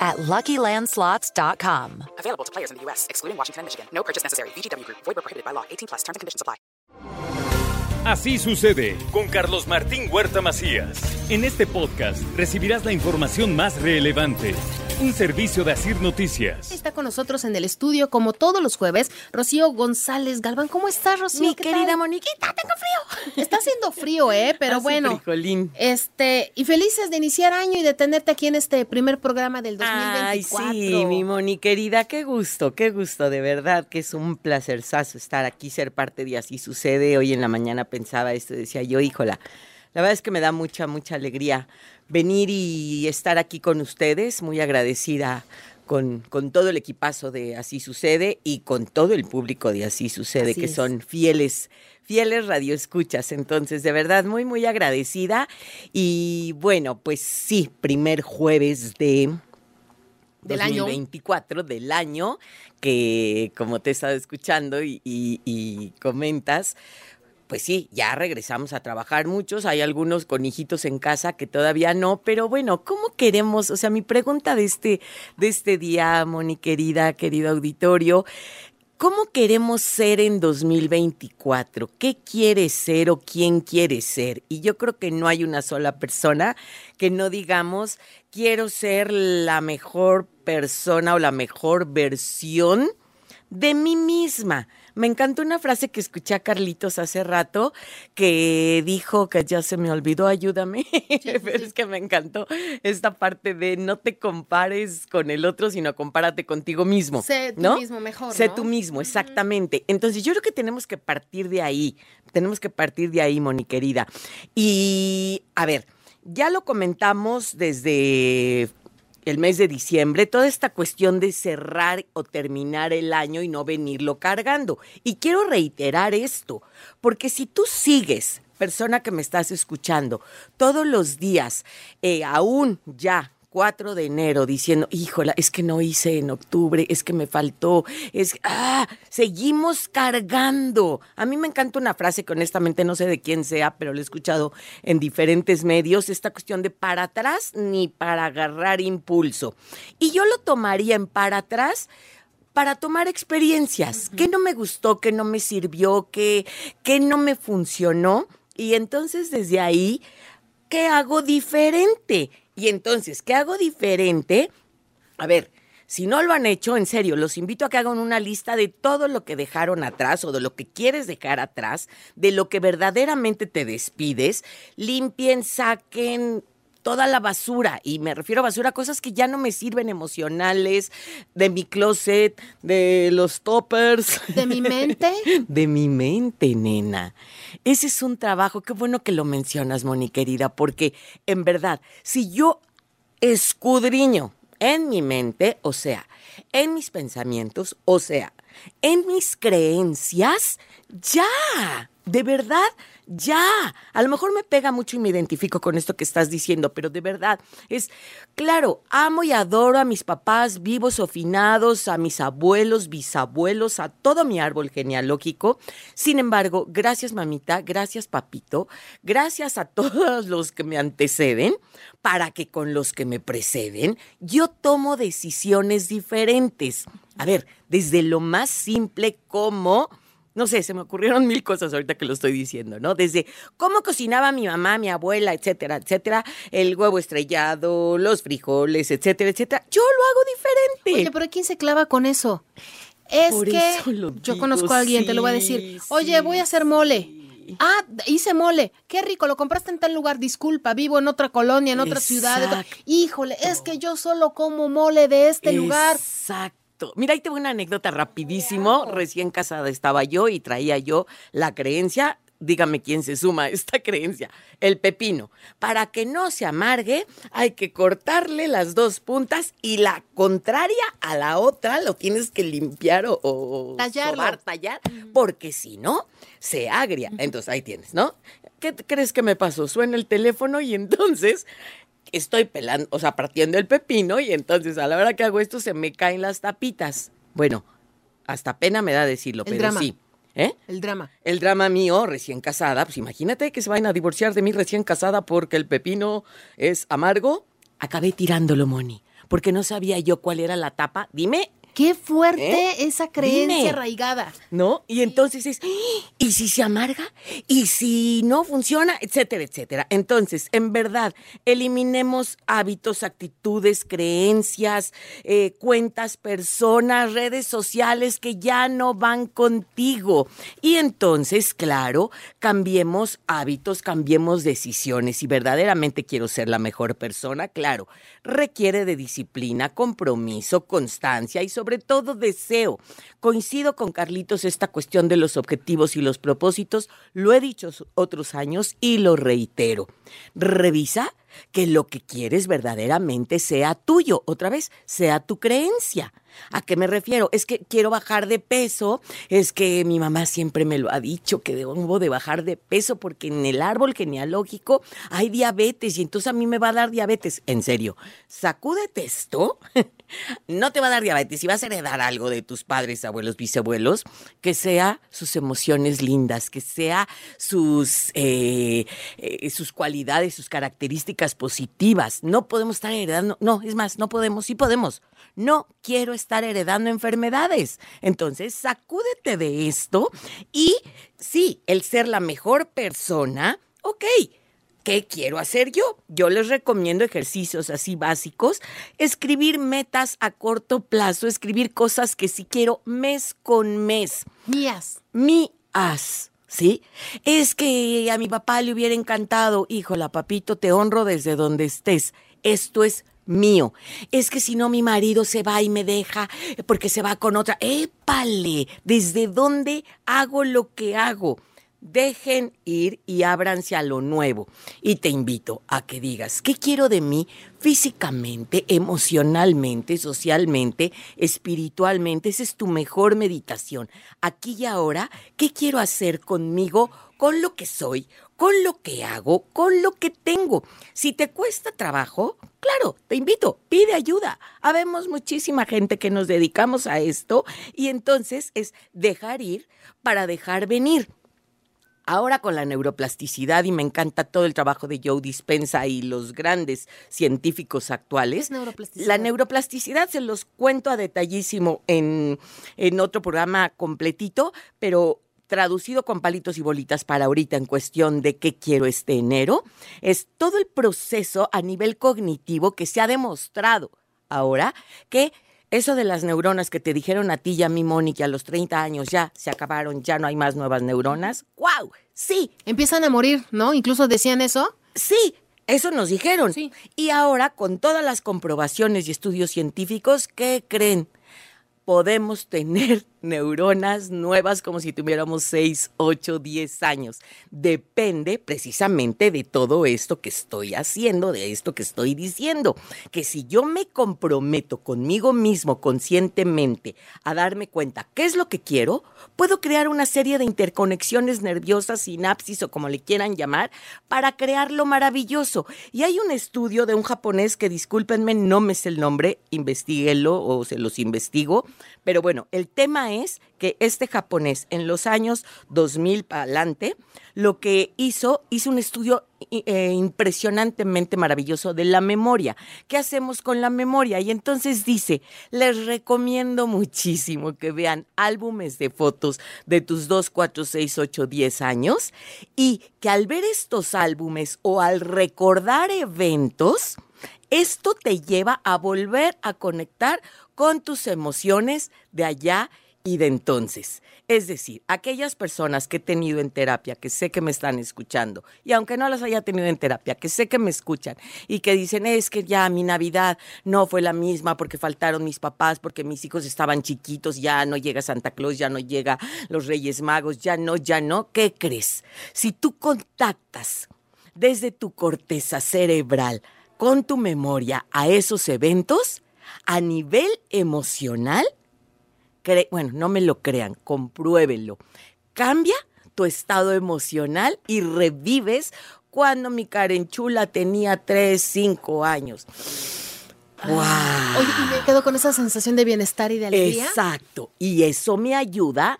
at LuckyLandSlots.com. Available to players in the U.S., excluding Washington and Michigan. No purchase necessary. VGW Group. Void prohibited by law. 18 plus. Terms and conditions apply. Así sucede con Carlos Martín Huerta Macías. En este podcast recibirás la información más relevante. Un servicio de Asir Noticias. Está con nosotros en el estudio, como todos los jueves, Rocío González Galván. ¿Cómo estás, Rocío? Mi ¿Qué querida tal? Moniquita, tengo frío. Está haciendo frío, ¿eh? Pero Hace bueno. frijolín. Este, y felices de iniciar año y de tenerte aquí en este primer programa del Ay, 2024. sí, mi Moni querida, qué gusto, qué gusto, de verdad que es un placerzazo estar aquí, ser parte de Así Sucede. Hoy en la mañana pensaba esto, decía yo, híjola, la verdad es que me da mucha, mucha alegría venir y estar aquí con ustedes, muy agradecida con, con todo el equipazo de Así Sucede y con todo el público de Así Sucede, Así que es. son fieles, fieles radioescuchas. Entonces, de verdad, muy, muy agradecida. Y bueno, pues sí, primer jueves de Del año. 2024 del año, que como te he estado escuchando y, y- y comentas, pues sí, ya regresamos a trabajar muchos, hay algunos con hijitos en casa que todavía no, pero bueno, ¿cómo queremos? O sea, mi pregunta de este, de este día, Moni querida, querido auditorio, ¿Cómo queremos ser en 2024? ¿Qué quieres ser o quién quieres ser? Y yo creo que no hay una sola persona que no digamos, quiero ser la mejor persona o la mejor versión de mí misma. Me encantó una frase que escuché a Carlitos hace rato que dijo que ya se me olvidó, ayúdame, pero es que me encantó esta parte de no te compares con el otro, sino compárate contigo mismo. Sé tú ¿no? mismo mejor, Sé ¿no? tú mismo, exactamente. Entonces yo creo que tenemos que partir de ahí, tenemos que partir de ahí, Moni querida. Y a ver, ya lo comentamos desde el mes de diciembre, toda esta cuestión de cerrar o terminar el año y no venirlo cargando. Y quiero reiterar esto, porque si tú sigues, persona que me estás escuchando, todos los días, eh, aún ya 4 de enero diciendo, híjola, es que no hice en octubre, es que me faltó, es ah, seguimos cargando. A mí me encanta una frase que honestamente no sé de quién sea, pero la he escuchado en diferentes medios, esta cuestión de para atrás ni para agarrar impulso. Y yo lo tomaría en para atrás para tomar experiencias. ¿Qué no me gustó? ¿Qué no me sirvió? ¿Qué, qué no me funcionó? Y entonces desde ahí, ¿qué hago diferente? Y entonces, ¿qué hago diferente? A ver, si no lo han hecho, en serio, los invito a que hagan una lista de todo lo que dejaron atrás o de lo que quieres dejar atrás, de lo que verdaderamente te despides. Limpien, saquen toda la basura. Y me refiero a basura, cosas que ya no me sirven emocionales, de mi closet, de los toppers. De mi mente. De mi mente, nena. Ese es un trabajo, qué bueno que lo mencionas, Moni querida, porque en verdad, si yo escudriño en mi mente, o sea, en mis pensamientos, o sea, en mis creencias, ya, de verdad, ya. A lo mejor me pega mucho y me identifico con esto que estás diciendo, pero de verdad es, claro, amo y adoro a mis papás vivos o finados, a mis abuelos, bisabuelos, a todo mi árbol genealógico. Sin embargo, gracias mamita, gracias papito, gracias a todos los que me anteceden, para que con los que me preceden yo tomo decisiones diferentes. A ver, desde lo más simple como no sé, se me ocurrieron mil cosas ahorita que lo estoy diciendo, ¿no? Desde cómo cocinaba mi mamá, mi abuela, etcétera, etcétera, el huevo estrellado, los frijoles, etcétera, etcétera. Yo lo hago diferente. Oye, pero ¿quién se clava con eso? Es Por que eso lo yo digo, conozco a alguien, te lo voy a decir. Oye, sí, voy a hacer mole. Ah, hice mole. Qué rico, lo compraste en tal lugar. Disculpa, vivo en otra colonia, en otra ciudad. Exacto. Híjole, es que yo solo como mole de este lugar. Exacto. Mira, ahí te voy una anécdota rapidísimo. Recién casada estaba yo y traía yo la creencia dígame quién se suma a esta creencia, el pepino. Para que no se amargue, hay que cortarle las dos puntas y la contraria a la otra lo tienes que limpiar o, o sobar, tallar, porque si no, se agria. Entonces ahí tienes, ¿no? ¿Qué crees que me pasó? Suena el teléfono y entonces estoy pelando, o sea, partiendo el pepino y entonces a la hora que hago esto se me caen las tapitas. Bueno, hasta pena me da decirlo, El pero drama. sí. ¿Eh? El drama. El drama mío, recién casada, pues imagínate que se vayan a divorciar de mí recién casada porque el pepino es amargo. Acabé tirándolo, Moni, porque no sabía yo cuál era la tapa. Dime, Qué fuerte ¿Eh? esa creencia Dime. arraigada. ¿no? Y entonces es. ¿y si se amarga? ¿Y si no funciona? Etcétera, etcétera. Entonces, en verdad, eliminemos hábitos, actitudes, creencias, eh, cuentas, personas, redes sociales que ya no van contigo. Y entonces, claro, cambiemos hábitos, cambiemos decisiones. Si verdaderamente quiero ser la mejor persona, claro, requiere de disciplina, compromiso, constancia y sobre todo deseo. Coincido con Carlitos esta cuestión de los objetivos y los propósitos, lo he dicho otros años y lo reitero. Revisa que lo que quieres verdaderamente sea tuyo, otra vez, sea tu creencia. ¿A qué me refiero? Es que quiero bajar de peso, es que mi mamá siempre me lo ha dicho, que debo de bajar de peso porque en el árbol genealógico hay diabetes y entonces a mí me va a dar diabetes. En serio, sacúdete esto. No te va a dar diabetes y vas a heredar algo de tus padres, abuelos, bisabuelos, que sea sus emociones lindas, que sea sus, eh, eh, sus cualidades, sus características positivas. No podemos estar heredando, no, es más, no podemos, sí podemos. No quiero estar heredando enfermedades. Entonces, sacúdete de esto y sí, el ser la mejor persona, ok. ¿Qué quiero hacer yo? Yo les recomiendo ejercicios así básicos, escribir metas a corto plazo, escribir cosas que sí quiero mes con mes. Mías. Mías. ¿Sí? Es que a mi papá le hubiera encantado, híjola, papito, te honro desde donde estés. Esto es mío. Es que si no mi marido se va y me deja porque se va con otra. ¡Épale! ¿Desde dónde hago lo que hago? Dejen ir y ábranse a lo nuevo. Y te invito a que digas, ¿qué quiero de mí físicamente, emocionalmente, socialmente, espiritualmente? Esa es tu mejor meditación. Aquí y ahora, ¿qué quiero hacer conmigo, con lo que soy, con lo que hago, con lo que tengo? Si te cuesta trabajo, claro, te invito, pide ayuda. Habemos muchísima gente que nos dedicamos a esto y entonces es dejar ir para dejar venir. Ahora con la neuroplasticidad, y me encanta todo el trabajo de Joe Dispensa y los grandes científicos actuales. es neuroplasticidad? La neuroplasticidad se los cuento a detallísimo en, en otro programa completito, pero traducido con palitos y bolitas para ahorita en cuestión de qué quiero este enero, es todo el proceso a nivel cognitivo que se ha demostrado ahora que eso de las neuronas que te dijeron a ti y a mí, Moni, que a los 30 años ya se acabaron, ya no hay más nuevas neuronas. ¡Wow! Sí, Empiezan a morir, ¿no? Incluso decían eso. sí, eso nos dijeron. Sí. Y ahora, con todas las comprobaciones y estudios científicos, ¿qué creen? Podemos tener neuronas nuevas como si tuviéramos 6, 8, 10 años. Depende precisamente de todo esto que estoy haciendo, de esto que estoy diciendo. Que si yo me comprometo conmigo mismo conscientemente a darme cuenta qué es lo que quiero, puedo crear una serie de interconexiones nerviosas, sinapsis o como le quieran llamar, para crear lo maravilloso. Y hay un estudio de un japonés que, discúlpenme, no me sé el nombre, investiguenlo o se los investigo. Pero bueno, el tema es que este japonés en los años 2000 para adelante, lo que hizo, hizo un estudio eh, impresionantemente maravilloso de la memoria. ¿Qué hacemos con la memoria? Y entonces dice, les recomiendo muchísimo que vean álbumes de fotos de tus 2, 4, 6, 8, 10 años y que al ver estos álbumes o al recordar eventos, esto te lleva a volver a conectar con tus emociones de allá y de entonces. Es decir, aquellas personas que he tenido en terapia, que sé que me están escuchando, y aunque no las haya tenido en terapia, que sé que me escuchan y que dicen, es que ya mi Navidad no fue la misma porque faltaron mis papás, porque mis hijos estaban chiquitos, ya no llega Santa Claus, ya no llega los Reyes Magos, ya no, ya no, ¿qué crees? Si tú contactas desde tu corteza cerebral con tu memoria a esos eventos, a nivel emocional, bueno, no me lo crean, compruébenlo. Cambia tu estado emocional y revives cuando mi Karen Chula tenía 3, 5 años. ¡Wow! Oye, y me quedo con esa sensación de bienestar y de alegría. Exacto. Y eso me ayuda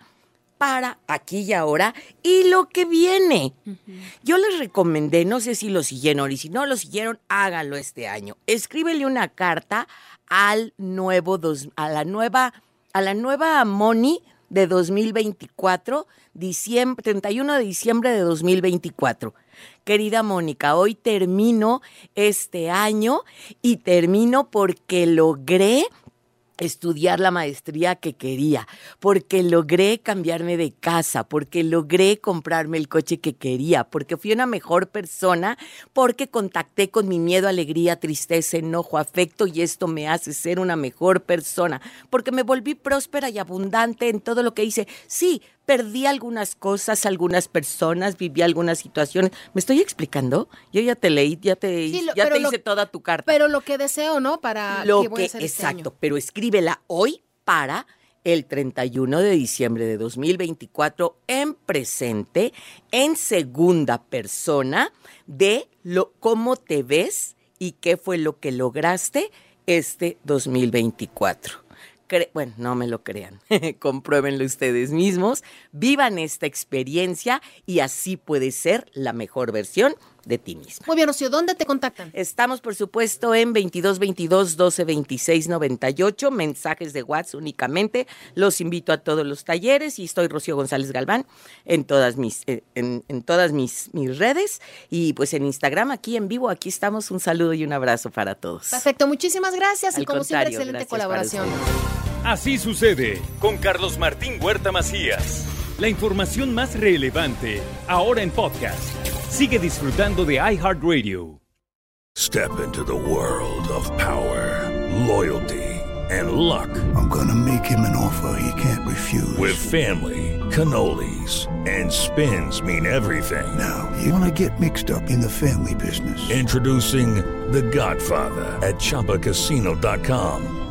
para aquí y ahora y lo que viene. Yo les recomendé, no sé si lo siguieron y si no lo siguieron, háganlo este año. Escríbele una carta al nuevo dos, a la nueva a la nueva Moni de 2024, diciembre, 31 de diciembre de 2024. Querida Mónica, hoy termino este año y termino porque logré estudiar la maestría que quería, porque logré cambiarme de casa, porque logré comprarme el coche que quería, porque fui una mejor persona, porque contacté con mi miedo, alegría, tristeza, enojo, afecto y esto me hace ser una mejor persona, porque me volví próspera y abundante en todo lo que hice. Sí, perdí algunas cosas, algunas personas, viví algunas situaciones. ¿Me estoy explicando? Yo ya te leí, ya te, ya te hice toda tu carta. Pero lo que deseo, ¿no? Para lo que, este exacto, pero escríbela hoy para el 31 de diciembre de 2024 en presente, en segunda persona, de lo, cómo te ves y qué fue lo que lograste este 2024 bueno, no me lo crean, compruébenlo ustedes mismos, vivan esta experiencia y así puede ser la mejor versión de ti misma. Muy bien, Rocío, ¿dónde te contactan? Estamos, por supuesto, en 2222 1226 98, mensajes de WhatsApp únicamente. Los invito a todos los talleres y estoy Rocío González Galván en todas mis, eh, en, todas mis, mis redes y pues en Instagram, aquí en vivo, aquí estamos. Un saludo y un abrazo para todos. Perfecto, muchísimas gracias y como siempre, excelente colaboración. Así sucede con Carlos Martín Huerta Macías. La información más relevante ahora en podcast. Sigue disfrutando de iHeartRadio. Step into the world of power, loyalty and luck. I'm gonna make him an offer he can't refuse. With family, cannolis and spins mean everything. Now, you wanna get mixed up in the family business. Introducing The Godfather at chapacasino.com.